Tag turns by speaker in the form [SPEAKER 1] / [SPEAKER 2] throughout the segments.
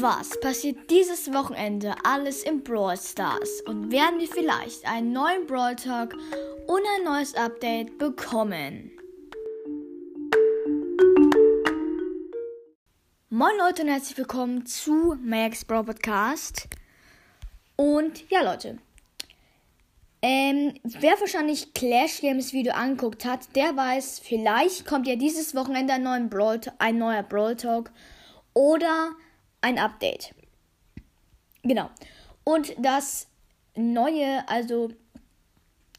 [SPEAKER 1] Was passiert dieses Wochenende alles im Brawl Stars? Und werden wir vielleicht einen neuen Brawl Talk und ein neues Update bekommen? Moin Leute und herzlich willkommen zu Max Brawl Podcast. Und ja Leute, ähm, wer wahrscheinlich Clash Games Video angeguckt hat, der weiß, vielleicht kommt ja dieses Wochenende ein, neuen Brawl, ein neuer Brawl Talk oder ein Update. Genau. Und das neue, also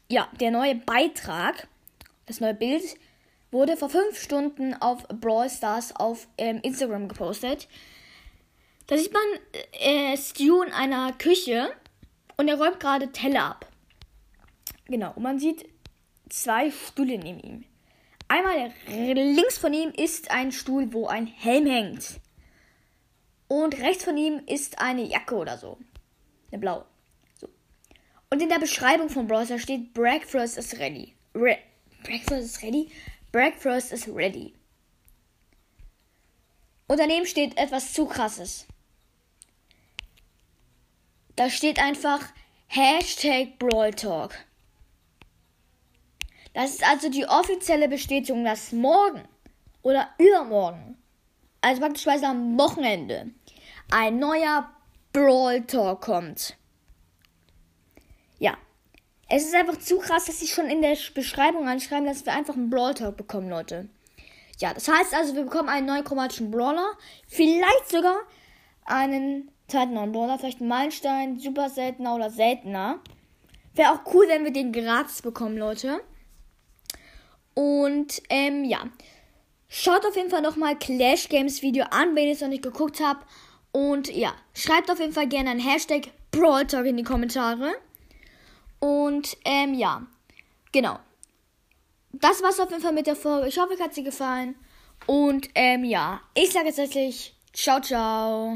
[SPEAKER 1] ja, der neue Beitrag, das neue Bild wurde vor fünf Stunden auf Brawl Stars auf ähm, Instagram gepostet. Da sieht man äh, Stu in einer Küche und er räumt gerade Teller ab. Genau, und man sieht zwei Stühle neben ihm. Einmal links von ihm ist ein Stuhl, wo ein Helm hängt. Und rechts von ihm ist eine Jacke oder so. Eine blaue. So. Und in der Beschreibung von Browser steht Breakfast is ready. Re Breakfast is ready? Breakfast is ready. Und daneben steht etwas zu krasses. Da steht einfach Hashtag Brawl Talk. Das ist also die offizielle Bestätigung, dass morgen oder übermorgen also praktischweise am Wochenende, ein neuer Brawl Talk kommt. Ja. Es ist einfach zu krass, dass sie schon in der Beschreibung anschreiben, dass wir einfach einen Brawl Talk bekommen, Leute. Ja, das heißt also, wir bekommen einen neuen chromatischen Brawler. Vielleicht sogar einen zweiten neuen Brawler. Vielleicht einen Meilenstein, super seltener oder seltener. Wäre auch cool, wenn wir den gratis bekommen, Leute. Und, ähm, ja. Schaut auf jeden Fall nochmal Clash Games Video an, wenn ihr es noch nicht geguckt habt. Und ja, schreibt auf jeden Fall gerne ein Hashtag Brawl Talk in die Kommentare. Und ähm, ja, genau. Das war's auf jeden Fall mit der Folge. Ich hoffe, euch hat sie gefallen. Und ähm, ja, ich sage jetzt tatsächlich ciao, ciao.